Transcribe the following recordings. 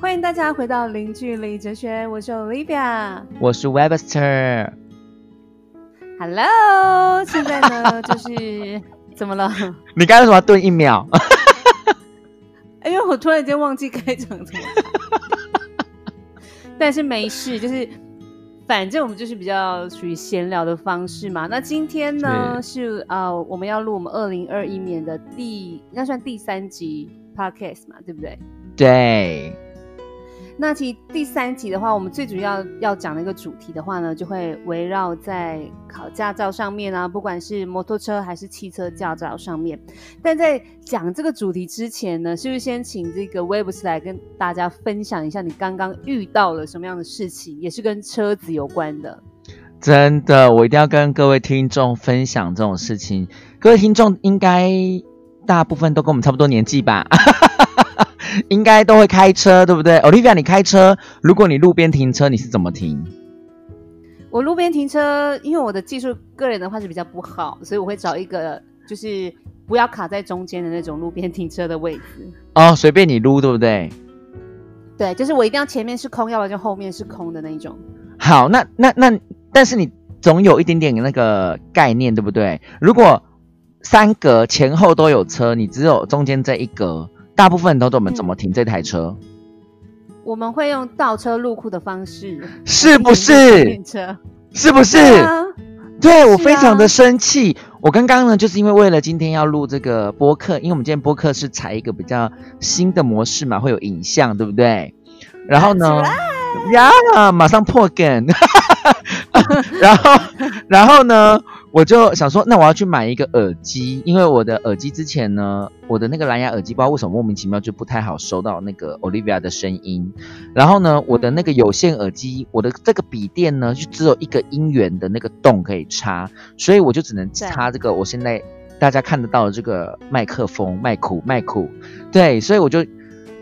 欢迎大家回到零距离哲学，我是 Olivia，我是 Webster。Hello，现在呢就是怎么了？你刚刚为什么要顿一秒？哎呦，我突然间忘记开场怎么？但是没事，就是反正我们就是比较属于闲聊的方式嘛。那今天呢是啊，我们要录我们二零二一年的第应该算第三集 Podcast 嘛，对不对？对。那其实第三集的话，我们最主要要讲的一个主题的话呢，就会围绕在考驾照上面啊，不管是摩托车还是汽车驾照上面。但在讲这个主题之前呢，是不是先请这个 Webs 来跟大家分享一下你刚刚遇到了什么样的事情，也是跟车子有关的？真的，我一定要跟各位听众分享这种事情。各位听众应该大部分都跟我们差不多年纪吧？应该都会开车，对不对？Olivia，你开车，如果你路边停车，你是怎么停？我路边停车，因为我的技术个人的话是比较不好，所以我会找一个就是不要卡在中间的那种路边停车的位置。哦，随便你撸，对不对？对，就是我一定要前面是空，要不然就后面是空的那种。好，那那那，但是你总有一点点那个概念，对不对？如果三格前后都有车，你只有中间这一格。大部分人都懂我们怎么停这台车。我们会用倒车入库的方式，是不是？停车是不是？对我非常的生气。我刚刚呢，就是因为为了今天要录这个播客，因为我们今天播客是采一个比较新的模式嘛，会有影像，对不对？然后呢，呀，马上破梗。然后，然后呢？我就想说，那我要去买一个耳机，因为我的耳机之前呢，我的那个蓝牙耳机不知道为什么莫名其妙就不太好收到那个 Olivia 的声音。然后呢，我的那个有线耳机，我的这个笔电呢，就只有一个音源的那个洞可以插，所以我就只能插这个我现在大家看得到的这个麦克风麦库麦库。对，所以我就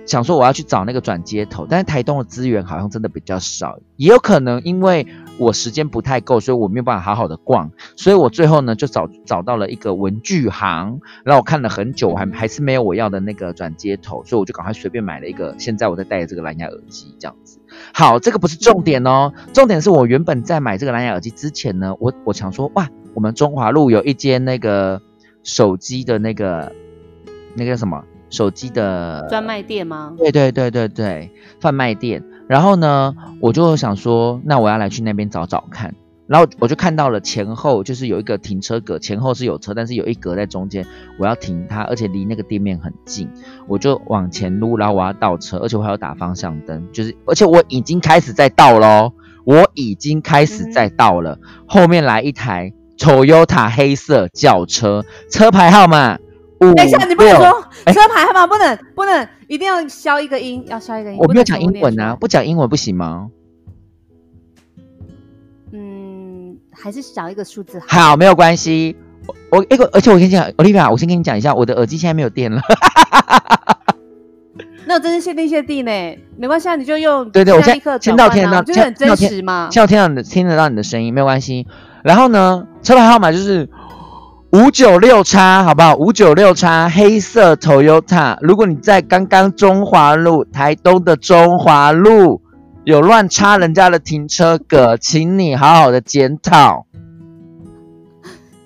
想说我要去找那个转接头，但是台东的资源好像真的比较少，也有可能因为。我时间不太够，所以我没有办法好好的逛，所以我最后呢就找找到了一个文具行，然后我看了很久，还还是没有我要的那个转接头，所以我就赶快随便买了一个，现在我在戴的这个蓝牙耳机，这样子。好，这个不是重点哦，重点是我原本在买这个蓝牙耳机之前呢，我我想说，哇，我们中华路有一间那个手机的那个那个什么手机的专卖店吗？对对对对对，贩卖店。然后呢，我就想说，那我要来去那边找找看。然后我就看到了前后就是有一个停车格，前后是有车，但是有一格在中间，我要停它，而且离那个店面很近。我就往前撸，然后我要倒车，而且我还要打方向灯，就是而且我已经开始在倒喽，我已经开始在倒了。后面来一台 Toyota 黑色轿车，车牌号码。等一下，你不能说车牌号码不能不能，一定要消一个音，要消一个音。我没有讲英文啊，不讲英文不行吗？嗯，还是少一个数字好。没有关系。我一个，而且我先讲，Olivia，我先跟你讲一下，我的耳机现在没有电了。那我真是谢天谢地呢，没关系，啊，你就用。对对，我现在听到听到，就是很真实嘛。现在听到你的听得到你的声音，没有关系。然后呢，车牌号码就是。五九六叉，好不好？五九六叉，黑色 Toyota。如果你在刚刚中华路台东的中华路有乱插人家的停车格，请你好好的检讨。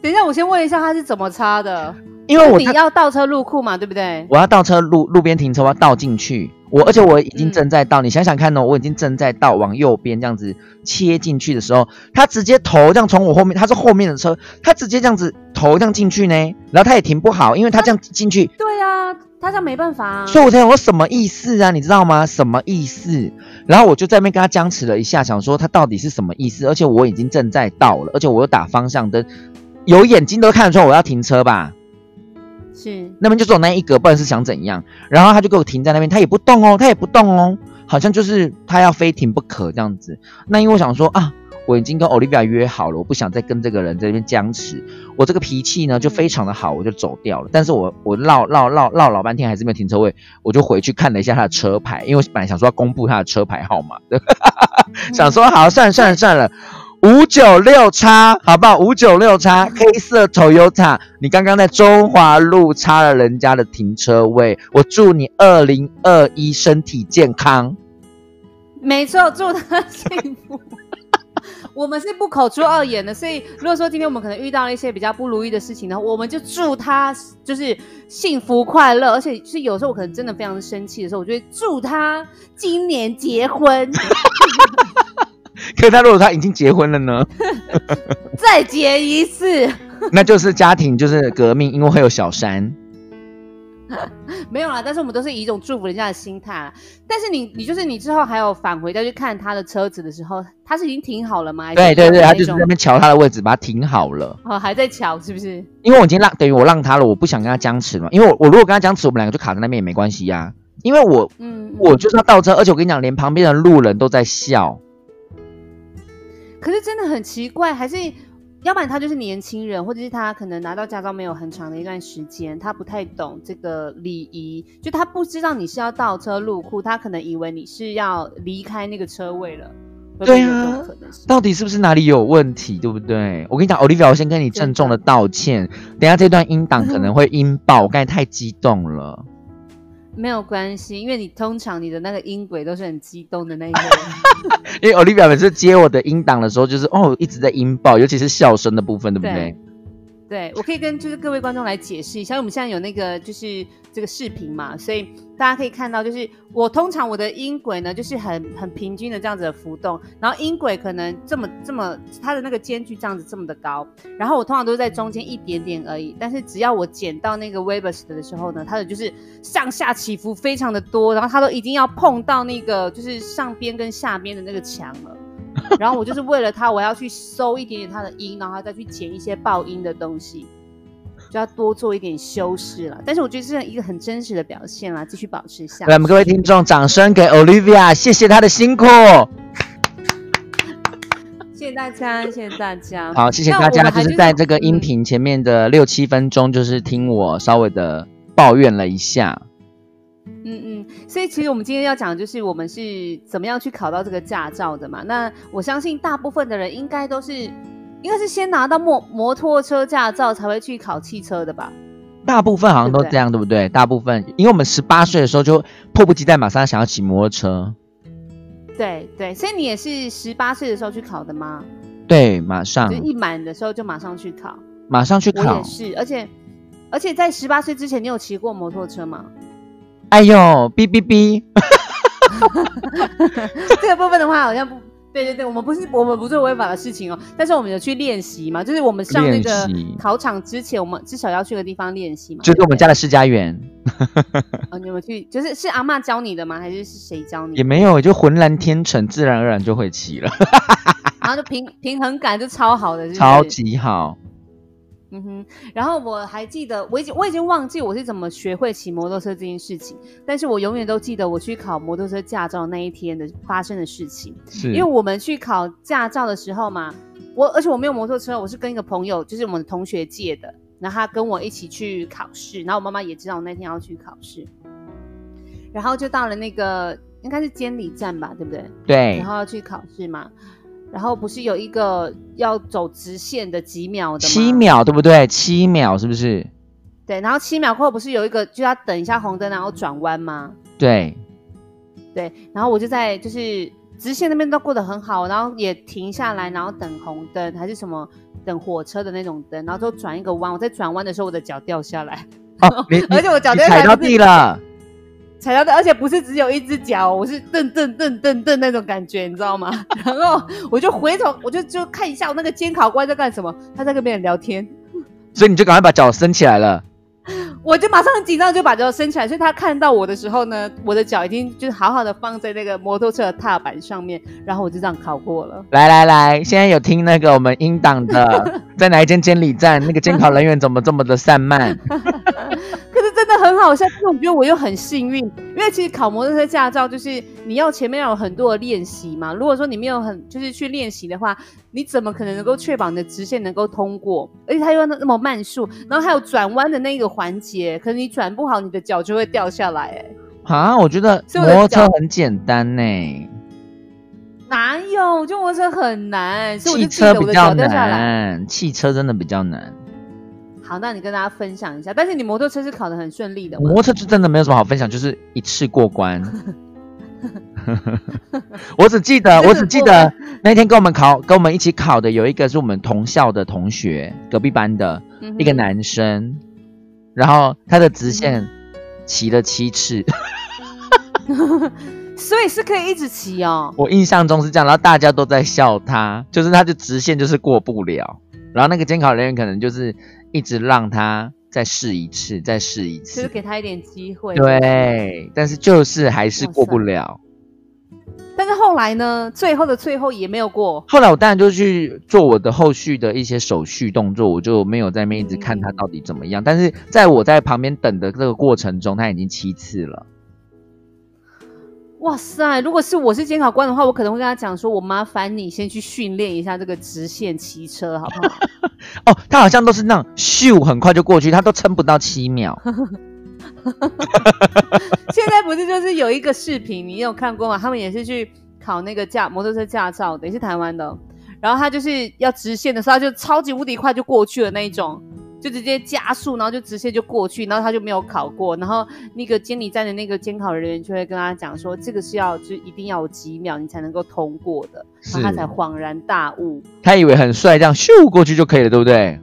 等一下，我先问一下他是怎么插的？因为我你要倒车入库嘛，对不对？我要倒车路路边停车，我要倒进去。我而且我已经正在倒，你想想看哦，我已经正在倒往右边这样子切进去的时候，他直接头这样从我后面，他是后面的车，他直接这样子头这样进去呢，然后他也停不好，因为他这样进去。对啊，他这样没办法。所以我才想说什么意思啊？你知道吗？什么意思？然后我就在那边跟他僵持了一下，想说他到底是什么意思？而且我已经正在倒了，而且我又打方向灯，有眼睛都看得出来我要停车吧。是，那边就走那一格，不然是想怎样？然后他就给我停在那边，他也不动哦，他也不动哦，好像就是他要非停不可这样子。那因为我想说啊，我已经跟 Olivia 约好了，我不想再跟这个人在那边僵持。我这个脾气呢就非常的好，我就走掉了。但是我我绕绕绕绕老半天还是没有停车位，我就回去看了一下他的车牌，因为我本来想说要公布他的车牌号码，想说好算了算了算了。五九六叉，好不好？五九六叉，黑色 Toyota，你刚刚在中华路插了人家的停车位，我祝你二零二一身体健康。没错，祝他幸福。我们是不口出恶言的，所以如果说今天我们可能遇到了一些比较不如意的事情呢，我们就祝他就是幸福快乐，而且是有时候我可能真的非常生气的时候，我就会祝他今年结婚。可是他如果他已经结婚了呢？再结一次，那就是家庭就是革命，因为会有小三。没有啦，但是我们都是以一种祝福人家的心态。但是你，你就是你之后还有返回再去看他的车子的时候，他是已经停好了吗？对对对，他就是在那边瞧他的位置，把它停好了。哦，还在瞧是不是？因为我已经让等于我让他了，我不想跟他僵持嘛。因为我我如果跟他僵持，我们两个就卡在那边也没关系呀。因为我嗯，我就是要倒车，而且我跟你讲，连旁边的路人都在笑。可是真的很奇怪，还是。要不然他就是年轻人，或者是他可能拿到驾照没有很长的一段时间，他不太懂这个礼仪，就他不知道你是要倒车入库，他可能以为你是要离开那个车位了。对啊，到底是不是哪里有问题，对不对？我跟你讲，Olivia，我先跟你郑重的道歉，等下这段音档可能会音爆，我刚才太激动了。没有关系，因为你通常你的那个音轨都是很激动的那一个。因为 Olivia 每次接我的音档的时候，就是哦一直在音爆，尤其是笑声的部分，对不对？对，对我可以跟就是各位观众来解释一下，因为我们现在有那个就是这个视频嘛，所以大家可以看到，就是我通常我的音轨呢，就是很很平均的这样子的浮动，然后音轨可能这么这么它的那个间距这样子这么的高，然后我通常都是在中间一点点而已，但是只要我剪到那个 Weber's 的时候呢，它的就是上下起伏非常的多，然后它都已经要碰到那个就是上边跟下边的那个墙了。然后我就是为了他，我要去收一点点他的音，然后再去剪一些爆音的东西，就要多做一点修饰了。但是我觉得这是一个很真实的表现啦，继续保持下。来，我们各位听众，掌声给 Olivia，谢谢她的辛苦。谢谢大家，谢谢大家。好，谢谢大家，就是在这个音频前面的六七分钟，就是听我稍微的抱怨了一下。嗯嗯，所以其实我们今天要讲的就是我们是怎么样去考到这个驾照的嘛。那我相信大部分的人应该都是，应该是先拿到摩摩托车驾照才会去考汽车的吧？大部分好像都这样，对不对？大部分，因为我们十八岁的时候就迫不及待马上想要骑摩托车。对对，所以你也是十八岁的时候去考的吗？对，马上就一满的时候就马上去考，马上去考。也是，而且而且在十八岁之前，你有骑过摩托车吗？哎呦，哔哔哔！这个部分的话，好像不对，对对，我们不是我们不做违法的事情哦。但是我们有去练习嘛，就是我们上那个考场之前，我们至少要去个地方练习嘛。就是我们家的世家园。哦，你们去？就是是阿妈教你的吗？还是是谁教你？也没有，就浑然天成，自然而然就会骑了。然后就平平衡感就超好的，超级好。嗯哼，然后我还记得，我已经我已经忘记我是怎么学会骑摩托车这件事情，但是我永远都记得我去考摩托车驾照那一天的发生的事情。是，因为我们去考驾照的时候嘛，我而且我没有摩托车，我是跟一个朋友，就是我们的同学借的，然后他跟我一起去考试，然后我妈妈也知道我那天要去考试，然后就到了那个应该是监理站吧，对不对？对，然后要去考试嘛。然后不是有一个要走直线的几秒的七秒对不对？七秒是不是？对，然后七秒过后不是有一个就要等一下红灯，然后转弯吗？对，对，然后我就在就是直线那边都过得很好，然后也停下来，然后等红灯还是什么等火车的那种灯，然后就转一个弯。我在转弯的时候，我的脚掉下来，而且我脚踩到地了。踩到的，而且不是只有一只脚，我是蹬蹬蹬蹬蹬那种感觉，你知道吗？然后我就回头，我就就看一下我那个监考官在干什么，他在跟别人聊天，所以你就赶快把脚伸起来了。我就马上很紧张，就把脚伸起来。所以他看到我的时候呢，我的脚已经就是好好的放在那个摩托车的踏板上面，然后我就这样考过了。来来来，现在有听那个我们英党的，在哪一间监理站？那个监考人员怎么这么的散漫？很好笑，但是我觉得我又很幸运，因为其实考摩托车驾照就是你要前面要有很多的练习嘛。如果说你没有很就是去练习的话，你怎么可能能够确保你的直线能够通过？而且它又那么慢速，然后还有转弯的那个环节，可能你转不好，你的脚就会掉下来。哎，啊，我觉得摩托车很简单呢。哪有？就摩托车很难，所以我汽就记得车比较我的脚掉下来。难，汽车真的比较难。好，那你跟大家分享一下。但是你摩托车是考得很顺利的吗摩？托车就真的没有什么好分享，就是一次过关。我只记得，我只记得那天跟我们考，跟我们一起考的有一个是我们同校的同学，隔壁班的嗯一个男生，然后他的直线骑了七次，所以是可以一直骑哦。我印象中是这样，然后大家都在笑他，就是他的直线就是过不了，然后那个监考人员可能就是一直让他再试一次，再试一次就是，给他一点机会。。对，但是就是还是过不了。但是后来呢？最后的最后也没有过。后来我当然就去做我的后续的一些手续动作，我就没有在那边一直看他到底怎么样。但是在我在旁边等的这个过程中，他已经七次了。哇塞！如果是我是监考官的话，我可能会跟他讲说：“我麻烦你先去训练一下这个直线骑车，好不好 哦，他好像都是那种咻很快就过去，他都撑不到七秒。”现在不是就是有一个视频，你有看过吗？他们也是去考那个驾摩托车驾照的，也是台湾的。然后他就是要直线的时候，他就超级无敌快就过去了那一种，就直接加速，然后就直线就过去，然后他就没有考过。然后那个监理站的那个监考人员就会跟他讲说，这个是要就一定要有几秒你才能够通过的，然后他才恍然大悟，他以为很帅，这样咻过去就可以了，对不对？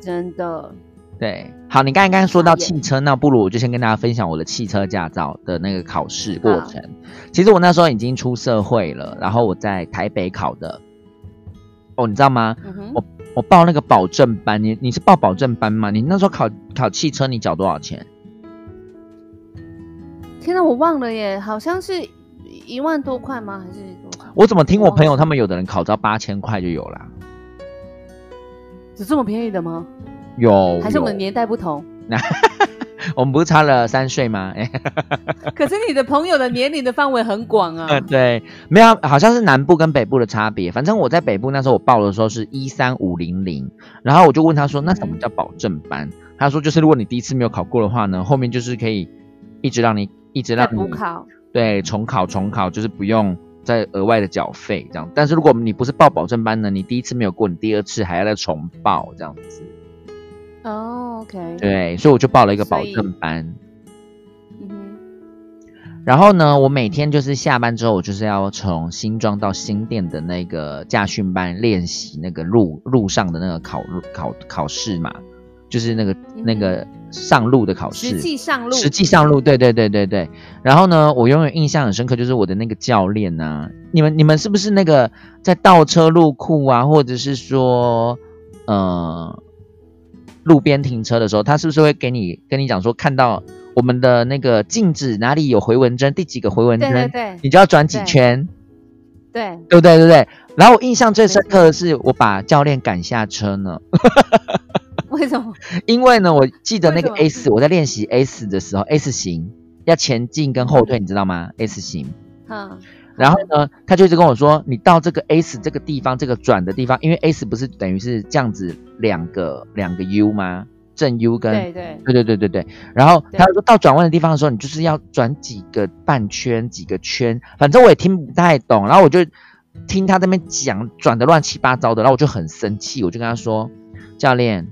真的。对，好，你刚才刚刚说到汽车，那不如我就先跟大家分享我的汽车驾照的那个考试过程。其实我那时候已经出社会了，然后我在台北考的。哦，你知道吗？嗯哼，我我报那个保证班，你你是报保证班吗？你那时候考考汽车，你缴多少钱？天哪，我忘了耶，好像是一万多块吗？还是多？我怎么听我朋友他们有的人考到八千块就有啦？有这么便宜的吗？有，还是我们年代不同？我们不是差了三岁吗？哎、可是你的朋友的年龄的范围很广啊。对，没有，好像是南部跟北部的差别。反正我在北部那时候我报的时候是一三五零零，然后我就问他说，那什么叫保证班？他说就是如果你第一次没有考过的话呢，后面就是可以一直让你一直再让你补考，对重考重考，就是不用再额外的缴费这样。但是如果你不是报保证班呢，你第一次没有过，你第二次还要再重报这样子。哦，OK，，对，所以我就报了一个保证班。嗯哼，然后呢，我每天就是下班之后，我就是要从新庄到新店的那个驾训班练习那个路路上的那个考考考试嘛，就是那个那个上路的考试。实际上路，实际上路，对对对对对。然后呢，我永远印象很深刻，就是我的那个教练啊、你们你们是不是那个在倒车入库啊，或者是说，呃，路边停车的时候，他是不是会给你跟你讲说，看到我们的那个镜子哪里有回纹针，第几个回纹针，对对对你就要转几圈，对，对不对？对不对？然后我印象最深刻的是，我把教练赶下车呢。为什么？因为呢，我记得那个 S，我在练习 S 的时候，S 型要前进跟后退，你知道吗？S 型。嗯，然后呢，他就一直跟我说，你到这个 S 这个地方，这个转的地方，因为 S 不是等于是这样子两个两个 U 吗？正 U 跟对对，对对对对对。然后对他说到转弯的地方的时候，你就是要转几个半圈，几个圈，反正我也听不太懂。然后我就听他那边讲，转的乱七八糟的，然后我就很生气，我就跟他说，教练，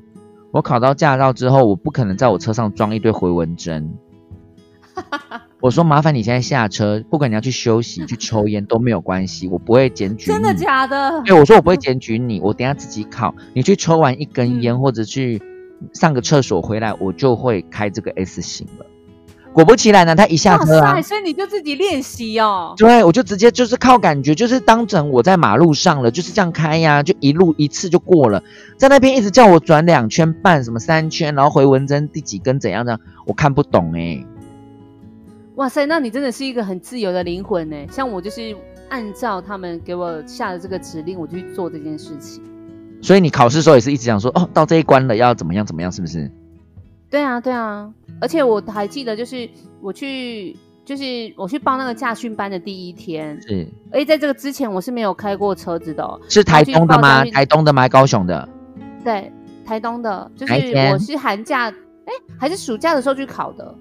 我考到驾照之后，我不可能在我车上装一堆回纹针。我说麻烦你现在下车，不管你要去休息、去抽烟都没有关系，我不会检举你。真的假的？对，我说我不会检举你，我等一下自己考。你去抽完一根烟、嗯或者去上个厕所回来，我就会开这个 S 型了。果不其然呢，他一下哇车啊塞，，所以你就自己练习哦。对我就直接就是靠感觉，就是当成我在马路上了，就是这样开呀，就一路一次就过了。在那边一直叫我转两圈半，什么三圈，然后回文针第几根怎样的，我看不懂哎、哇塞，那你真的是一个很自由的灵魂呢。像我就是按照他们给我下的这个指令，我就去做这件事情。所以你考试的时候也是一直想说，哦，到这一关了要怎么样怎么样，是不是？对啊，对啊，而且我还记得，就是我去，就是我去报那个驾训班的第一天，是而且在这个之前我是没有开过车子的、哦。是台东的吗？台东的吗？高雄的？对，台东的，就是我是寒假，哎，还是暑假的时候去考的，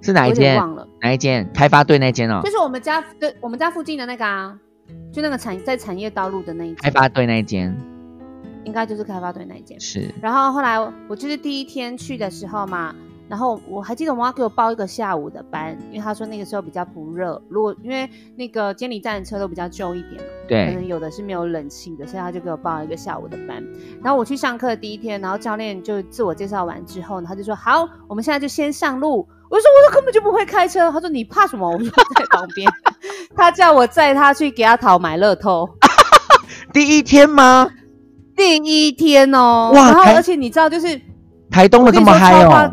是哪一间？忘了，哪一间？开发队那间哦就。是我们家对我们家附近的那个啊，就那个产在产业道路的那一开发队那一间，应该就是开发队那一间。是。然后后来我就是第一天去的时候嘛。然后我还记得我妈给我报一个下午的班，因为她说那个时候比较不热。如果因为那个监理站的车都比较旧一点嘛，对，可能有的是没有冷气的，所以她就给我报了一个下午的班。然后我去上课的第一天，然后教练就自我介绍完之后，他就说：“好，我们现在就先上路。”我就说：“我根本就不会开车。”他说：“你怕什么？”我说在旁边。他叫我载他去给他讨买乐透。第一天吗？第一天哦。哇！然后而且你知道，就是台东的这么嗨哦。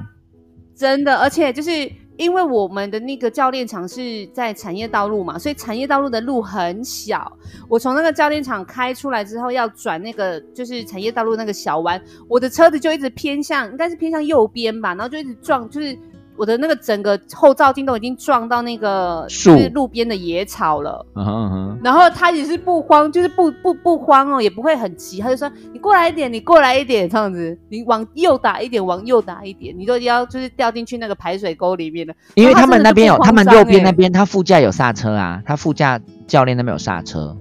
真的，而且就是因为我们的那个教练场是在产业道路嘛，所以产业道路的路很小。我从那个教练场开出来之后，要转那个就是产业道路那个小弯，我的车子就一直偏向，应该是偏向右边吧，然后就一直撞，就是。我的那个整个后照镜都已经撞到那个是路边的野草了，然后他也是不慌，就是不不不慌哦，也不会很急，他就说你过来一点，你过来一点这样子，你往右打一点，往右打一点，你都要就是掉进去那个排水沟里面了。因为他们那边有，他们右边那边他副驾有刹车啊，他副驾教练那边有刹车，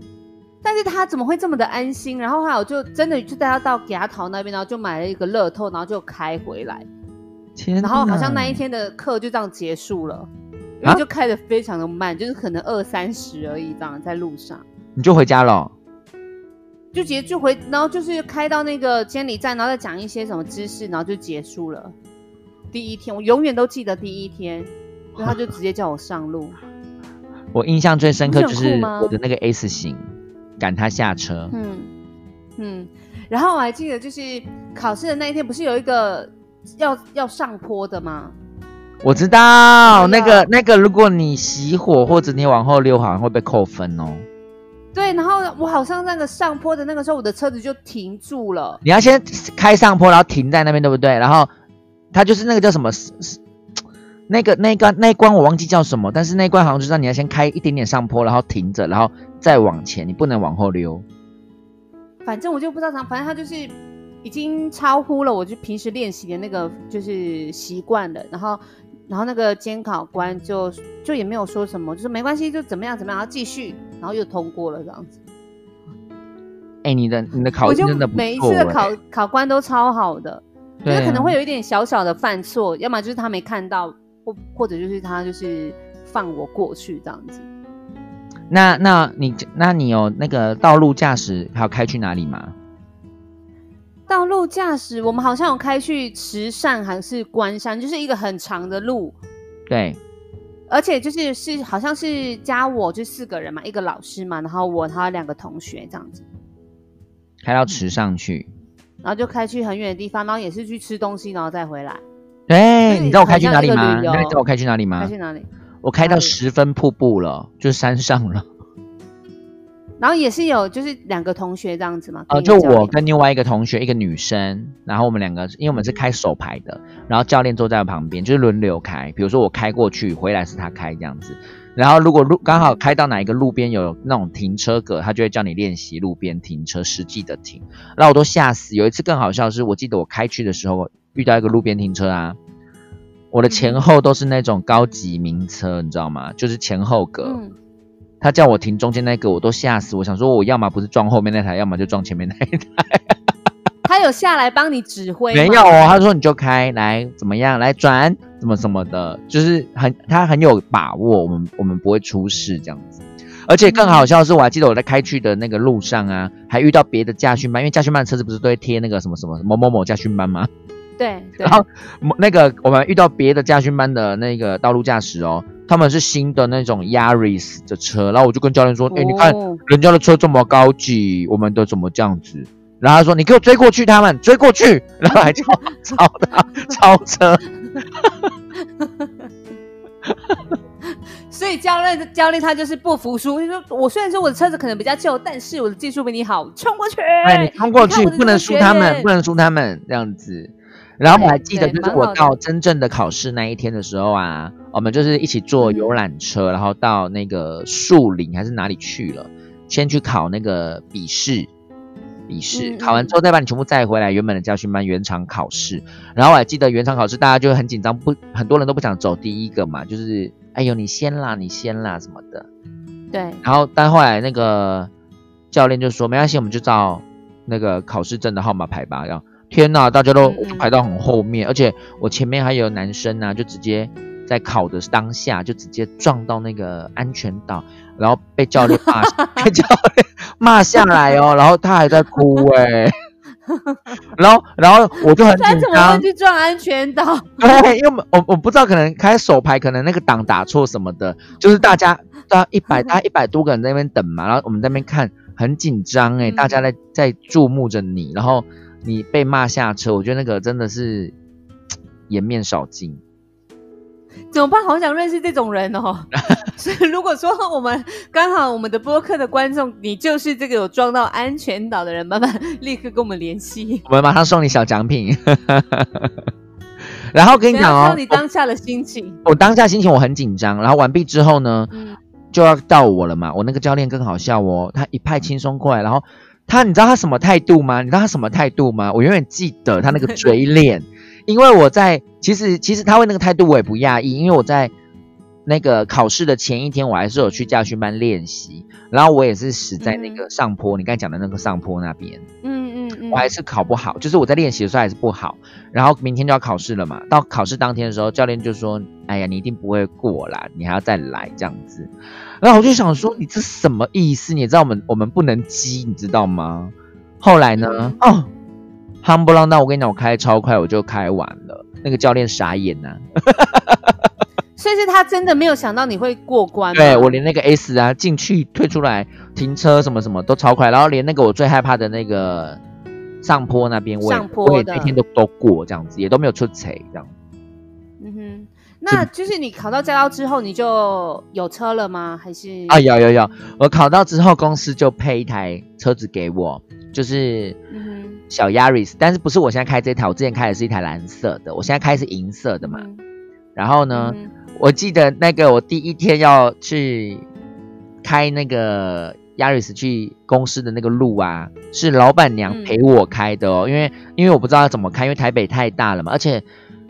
但是他怎么会这么的安心？然后后来我就真的就带他到牙桃那边，然后就买了一个乐透，然后就开回来。然后好像那一天的课就这样结束了，然后就开的非常的慢，就是可能二三十而已，这样在路上。你就回家了？就直接就回，然后就是开到那个监理站，然后再讲一些什么知识，然后就结束了。第一天我永远都记得第一天，然后就直接叫我上路。我印象最深刻就是我的那个 S 型赶他下车。嗯嗯，然后我还记得就是考试的那一天，不是有一个。要要上坡的吗？我知道那个那个，如果你熄火或者你往后溜，好像会被扣分哦。对，然后我好像那个上坡的那个时候，我的车子就停住了。你要先开上坡，然后停在那边，对不对？然后它就是那个叫什么？那个那关那关我忘记叫什么，但是那关好像就是你要先开一点点上坡，然后停着，然后再往前，你不能往后溜。反正我就不知道反正它就是。已经超乎了我就平时练习的那个就是习惯了，然后，然后那个监考官就就也没有说什么，就说没关系，就怎么样怎么样，然后继续，然后又通过了这样子。哎，你的你的考真的每一次的考考官都超好的，就是可能会有一点小小的犯错，要么就是他没看到，或或者就是他就是放我过去这样子。那那你那你有那个道路驾驶还有开去哪里吗？道路驾驶，我们好像有开去池上还是关山，就是一个很长的路。对，而且就是是好像是加我就四个人嘛，一个老师嘛，然后我他两个同学这样子，开到池上去，然后就开去很远的地方，然后也是去吃东西，然后再回来。哎，你知道我开去哪里吗？你知道我开去哪里吗？开去哪里？我开到十分瀑布了，就是山上了。然后也是有，就是两个同学这样子嘛。呃，就我跟另外一个同学，一个女生，然后我们两个，因为我们是开手牌的，然后教练坐在旁边，就是轮流开。比如说我开过去，回来是他开这样子。然后如果路刚好开到哪一个路边有那种停车格，他就会叫你练习路边停车，实际的停。然后我都吓死。有一次更好笑是，我记得我开去的时候遇到一个路边停车啊，我的前后都是那种高级名车，你知道吗？就是前后格。他叫我停中间那个，我都吓死。我想说，我要么不是撞后面那台，要么就撞前面那一台。他有下来帮你指挥？没有哦，他说你就开来怎么样，来转怎么怎么的，就是很他很有把握，我们我们不会出事这样子。而且更好笑的是，我还记得我在开去的那个路上啊，还遇到别的驾训班，因为驾训班车子不是都会贴那个什么什么某某某驾训班吗？对。然后那个我们遇到别的驾训班的那个道路驾驶哦。他们是新的那种 Yaris 的车，然后我就跟教练说：“哎，你看人家的车这么高级，我们的怎么这样子？”然后他说：“你给我追过去，他们追过去，然后还 超超他超车。”所以教练教练他就是不服输，就说：“我虽然说我的车子可能比较旧，但是我的技术比你好，冲过去！哎，你冲过去，不能输他们，不能输他们这样子。”然后我还记得，就是我到真正的考试那一天的时候啊，我们就是一起坐游览车，然后到那个树林还是哪里去了，先去考那个笔试，笔试考完之后再把你全部载回来原本的教训班原厂考试。然后我还记得原厂考试大家就很紧张，不很多人都不想走第一个嘛，就是哎呦你先啦，你先啦什么的。对，然后但后来那个教练就说没关系，我们就照那个考试证的号码排吧。然后天呐，大家都排到很后面，而且我前面还有男生啊，就直接在考的当下就直接撞到那个安全岛，然后被教练骂，被教练骂下来哦，然后他还在哭哎、然后然后我就很紧张。他怎么会，去撞安全岛？对，因为我我我不知道，可能开手牌，可能那个档打错什么的，就是大家大一百 大概一百多个人在那边等嘛，然后我们在那边看，很紧张哎，嗯。大家在在注目着你，然后你被骂下车，我觉得那个真的是 颜面扫尽。怎么办？好想认识这种人哦。所以如果说我们刚好我们的播客的观众，你就是这个有撞到安全岛的人，麻烦立刻跟我们联系。我们马上送你小奖品。然后跟你讲哦你当下的心情。我我当下心情我很紧张，然后完毕之后呢，嗯，就要到我了嘛。我那个教练更好笑哦，他一派轻松过来，然后他你知道他什么态度吗？你知道他什么态度吗？我永远记得他那个 嘴脸，因为我在其实其实他会那个态度我也不讶异，因为我在那个考试的前一天，我还是有去驾训班练习，然后我也是死在那个上坡，你刚才讲的那个上坡那边。嗯嗯嗯，我还是考不好，就是我在练习的时候还是不好，然后明天就要考试了嘛。到考试当天的时候，教练就说：“哎呀，你一定不会过啦，你还要再来这样子。”然后我就想说：“你这什么意思？你知道我们我们不能激，你知道吗？”后来呢？嗯哦，夯不啷当，我跟你讲，我开超快，我就开完了。那个教练傻眼呐、所以是他真的没有想到你会过关吗。对我连那个 S 啊进去退出来停车什么什么都超快，然后连那个我最害怕的那个上坡那边我也上坡我也的那天都都过这样子，也都没有出彩这样。嗯哼，那就是你考到驾照之后，你就有车了吗？还是？啊，有有有，我考到之后，公司就配一台车子给我，就是嗯小 Yaris，但是不是我现在开这台，我之前开的是一台蓝色的，我现在开是银色的，嘛。嗯。然后呢，嗯我记得那个我第一天要去开那个 Yaris 去公司的那个路啊，是老板娘嗯。陪我开的哦，因为因为我不知道要怎么开，因为台北太大了嘛，而且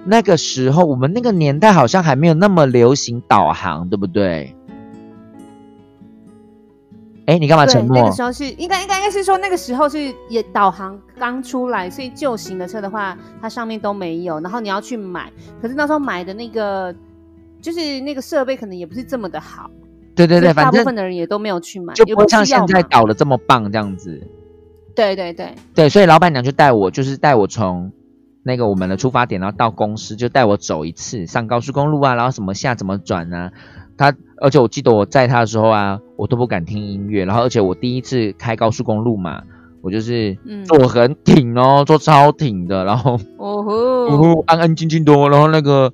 那个时候我们那个年代好像还没有那么流行导航，对不对？哎，你干嘛，沉默那个？时候是应该应该应该是说那个时候是也导航刚出来，所以旧型的车的话，它上面都没有，然后你要去买，可是那时候买的那个就是那个设备可能也不是这么的好，对对对，反正大部分的人也都没有去买，也就不会像现在导的这么棒这样子。对对对，对，所以老板娘就带我，就是带我从那个我们的出发点，然后到公司，就带我走一次上高速公路啊，然后什么下怎么转啊。他，而且我记得我载他的时候啊，我都不敢听音乐，然后而且我第一次开高速公路嘛，我就是嗯坐很挺哦，坐超挺的，然后哦吼，呜安安静静的哦，然后那个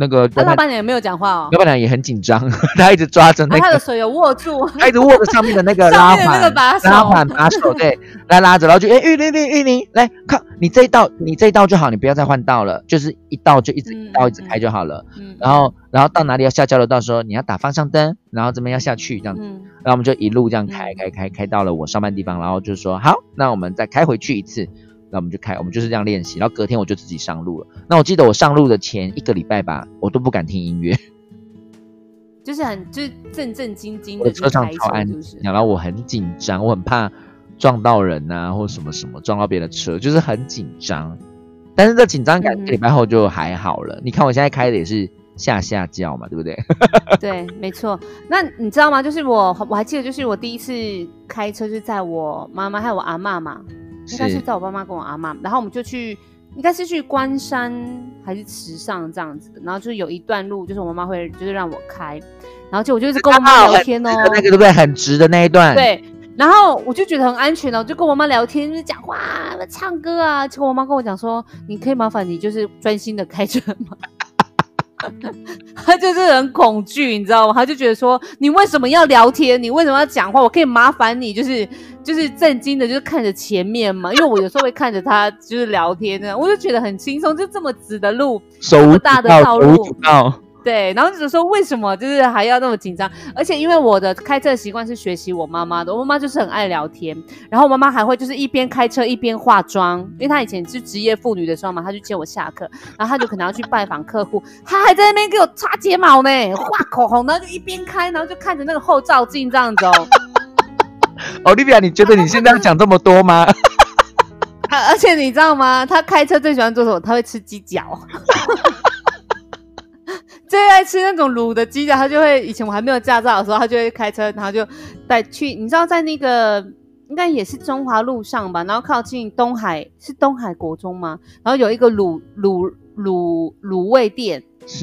那个那老老板板娘也没有讲话哦，老板娘也很紧张，她一直抓着那啊他的个，手有握住，他一直握着上面的那个 拉环，拉环把手，对，来拉着，然后就哎玉玲玲玉玲来靠，你这一道你这一道就好，你不要再换道了，就是一道就一直嗯一道一直嗯开就好了。嗯，然后然后到哪里要下交流道的时候，你要打方向灯，然后这边要下去这样子，嗯。然后我们就一路这样开嗯。开开开到了我上班地方，然后就说好，那我们再开回去一次。那我们就开，我们就是这样练习，然后隔天我就自己上路了。那我记得我上路的前一个礼拜吧，我都不敢听音乐，就是很就是正正经经我的车上超安车，就是静，然后我很紧张，我很怕撞到人啊，或什么什么撞到别的车，就是很紧张。但是这紧张感嗯一个礼拜后就还好了。你看我现在开的也是下下叫嘛，对不对？对，没错。那你知道吗？就是我我还记得，就是我第一次开车是在我妈妈还有我阿妈嘛，应该是是在我爸妈跟我阿妈，然后我们就去，应该是去关山还是池上这样子的，然后就是有一段路，就是我妈妈会就是让我开，然后就我就一直跟我妈聊天哦，那个对不对？很直的那一段，，对。然后我就觉得很安全哦，我就跟我妈聊天，就是讲话、唱歌啊。结果我妈跟我讲说：“你可以麻烦你就是专心的开车吗？” 她就是很恐惧，你知道吗？他就觉得说：“你为什么要聊天？你为什么要讲话？我可以麻烦你，就是就是震惊的，就是看着前面嘛。因为我有时候会看着他就是聊天呢，我就觉得很轻松，就这么直的路，手舞大的套路。对，然后就说为什么就是还要那么紧张？而且因为我的开车习惯是学习我妈妈的，我妈妈就是很爱聊天，然后我妈妈还会就是一边开车一边化妆，因为她以前是职业妇女的时候嘛，她去接我下课，然后她就可能要去拜访客户，她还在那边给我擦睫毛呢，画口红，然后就一边开，然后就看着那个后照镜这样子哦。Olivia，你觉得你现在要讲这么多吗？而且你知道吗？他开车最喜欢做什么？他会吃鸡脚，最爱吃那种卤的鸡脚。他就会以前我还没有驾照的时候，他就会开车，然后就带去。你知道在那个应该也是中华路上吧？然后靠近东海是东海国中吗？然后有一个卤卤卤卤味店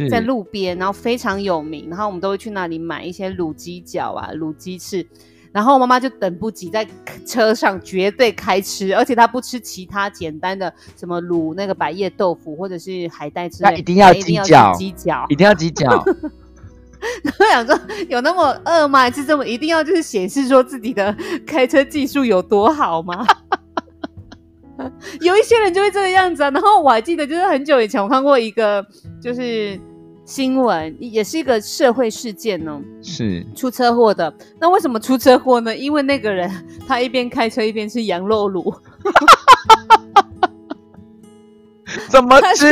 在路边，然后非常有名。然后我们都会去那里买一些卤鸡脚啊、卤鸡翅。然后妈妈就等不及，在车上绝对开吃，而且她不吃其他简单的什么卤那个百叶豆腐或者是海带之类，一定要鸡脚，鸡脚，一定要鸡脚。我想说，有那么饿吗？还是这么一定要就是显示说自己的开车技术有多好吗？有一些人就会这个样子啊。然后我还记得，就是很久以前我看过一个，就是。新闻也是一个社会事件呢，是出车祸的。那为什么出车祸呢？因为那个人 他一边开车一边吃羊肉卤，怎么吃？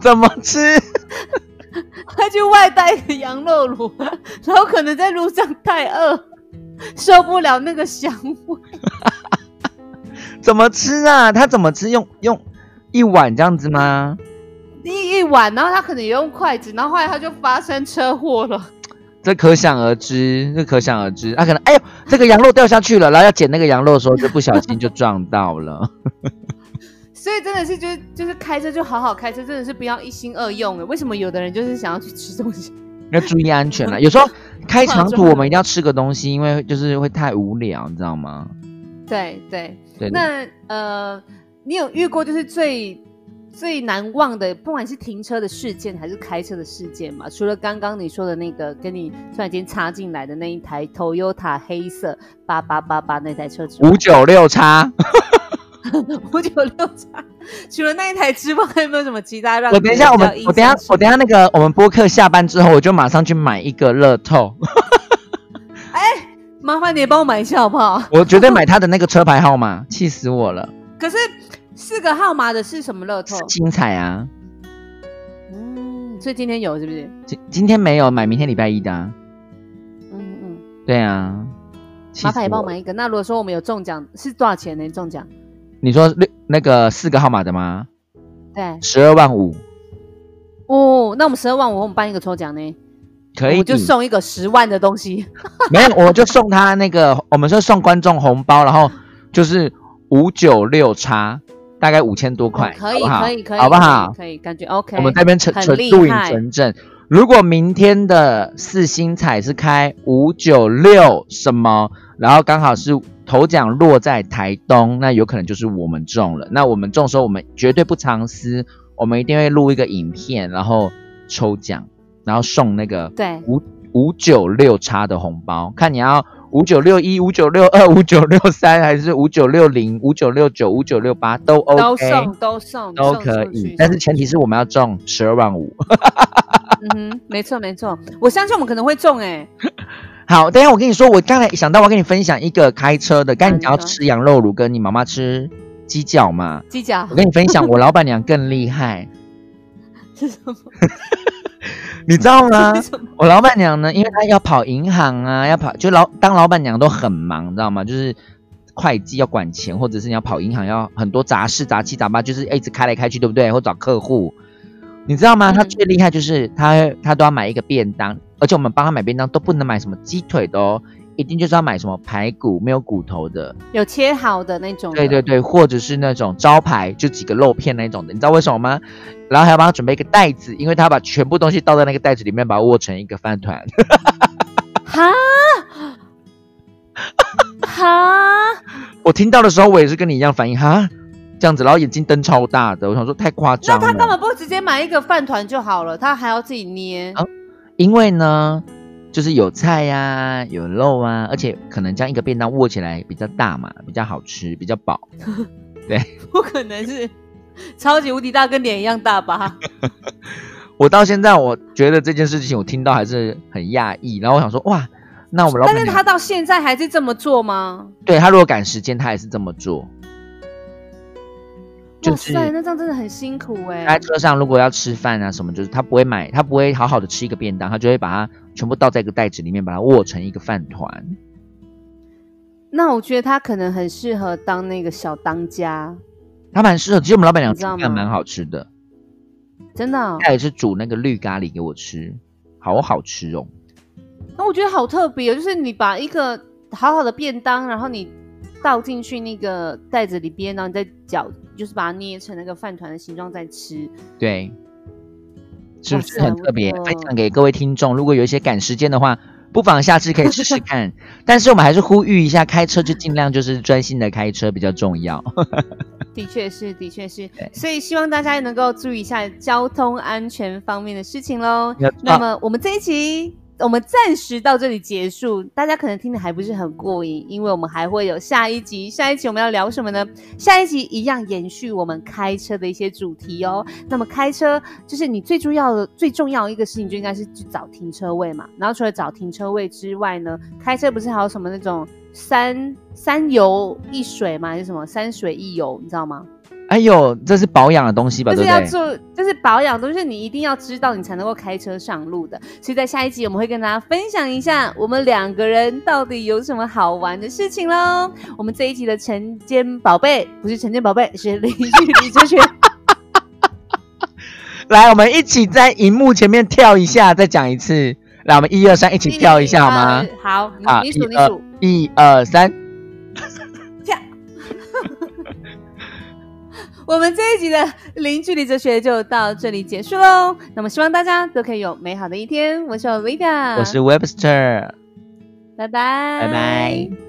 怎么吃？他去外带 羊肉卤，然后可能在路上太饿，受不了那个香味。怎么吃啊？他怎么吃？用用一碗这样子吗？一一碗，然后他可能也用筷子，然后后来他就发生车祸了。这可想而知，这可想而知。他可能，哎呦，这个羊肉掉下去了，然后要捡那个羊肉的时候，就不小心就撞到了。所以真的是，就是就是开车就好好开车，真的是不要一心二用。为什么有的人就是想要去吃东西？要注意安全了。有时候开长途，我们一定要吃个东西，因为就是会太无聊，你知道吗？对对对。那呃，你有遇过就是最？最难忘的，不管是停车的事件还是开车的事件嘛，除了刚刚你说的那个跟你突然间插进来的那一台 Toyota 黑色八八八八那台车之五九六叉，五九六叉，除了那一台之外，还有没有什么其他让？我等一下，我们我等下我等下那个我们播客下班之后，我就马上去买一个乐透。哎，麻烦你帮我买一下好不好？我绝对买他的那个车牌号码，气死我了。可是。四个号码的是什么乐透？精彩啊！嗯，所以今天有是不是？今今天没有买，明天礼拜一的。嗯嗯，对啊。麻烦也帮我买一个。那如果说我们有中奖，是多少钱呢？中奖？你说六那个四个号码的吗？对，十二万五。哦，那我们十二万五，我们办一个抽奖呢？可以，我就送一个十万的东西。没有，我就送他那个，我们说送观众红包，然后就是五九六叉。大概五千多块，可以可以可以，好不好？可以，感觉 OK。我们这边成成录影存证。如果明天的四星彩是开五九六什么，然后刚好是头奖落在台东，那有可能就是我们中了。那我们中时候，我们绝对不藏私，我们一定会录一个影片，然后抽奖，然后送那个对五五九六叉的红包，看你要。五九六一、五九六二、五九六三，还是五九六零、五九六九、五九六八，都 OK，都送都送都可以。但是前提是我们要中十二万五。嗯哼，没错没错，我相信我们可能会中哎。好，等下我跟你说，我刚才想到我要跟你分享一个开车的，刚才你要吃羊肉卤，跟你妈妈吃鸡脚嘛？鸡脚。我跟你分享，我老板娘更厉害。是什么？你知道吗？我老板娘呢，因为她要跑银行啊，要跑就老当老板娘都很忙，你知道吗？就是会计要管钱，或者是你要跑银行，要很多杂事杂七杂八，就是一直开来开去，对不对？或找客户，你知道吗？她最厉害就是她她都要买一个便当，而且我们帮她买便当都不能买什么鸡腿的哦。一定就是要买什么排骨没有骨头的，有切好的那种。对对对，或者是那种招牌就几个肉片那种的，你知道为什么吗？然后还要帮他准备一个袋子，因为他把全部东西倒在那个袋子里面，把它握成一个饭团。哈哈，我听到的时候，我也是跟你一样反应哈，这样子，然后眼睛瞪超大的，我想说太夸张。那他干嘛不直接买一个饭团就好了，他还要自己捏。因为呢。就是有菜呀，有肉啊，而且可能将一个便当握起来比较大嘛，比较好吃，比较饱。对，不可能是超级无敌大，跟脸一样大吧？我到现在我觉得这件事情我听到还是很讶异，然后我想说哇，那我们老板但是他到现在还是这么做吗？对他如果赶时间，他也是这么做。就是哇塞，那这样真的很辛苦哎、在车上如果要吃饭啊什么，就是他不会买，他不会好好的吃一个便当，他就会把它全部倒在一个袋子里面，把它握成一个饭团。那我觉得他可能很适合当那个小当家，他蛮适合，其实我们老板娘煮饭蛮好吃的，真的哦、他也是煮那个绿咖喱给我吃，好好吃哦。那我觉得好特别哦，就是你把一个好好的便当，然后你倒进去那个袋子里边，然后你再搅，就是把它捏成那个饭团的形状再吃。对，是不是很特别？分享给各位听众，如果有一些赶时间的话，不妨下次可以试试看。但是我们还是呼吁一下，开车就尽量就是专心的开车比较重要。的确是，的确是，所以希望大家能够注意一下交通安全方面的事情喽。那么我们这一集。我们暂时到这里结束，大家可能听的还不是很过瘾，因为我们还会有下一集。下一集我们要聊什么呢？下一集一样延续我们开车的一些主题哦。那么开车就是你最重要的、最重要一个事情，就应该是去找停车位嘛。然后除了找停车位之外呢，开车不是还有什么那种三三油一水吗？还是什么三水一油？你知道吗？哎呦，这是保养的东西吧？就是要？做，就是保养东西你一定要知道，你才能够开车上路的。所以在下一集我们会跟大家分享一下我们两个人到底有什么好玩的事情喽。我们这一集的晨间宝贝不是晨间宝贝，是邻居李哲学。来，我们一起在荧幕前面跳一下，再讲一次。来，我们一二三，一起跳一下好吗？呃好，你好，你数，你数，一二三，我们这一集的零距离哲学就到这里结束喽。那么希望大家都可以有美好的一天。我是 Olivia，我是 Webster，拜拜，拜拜。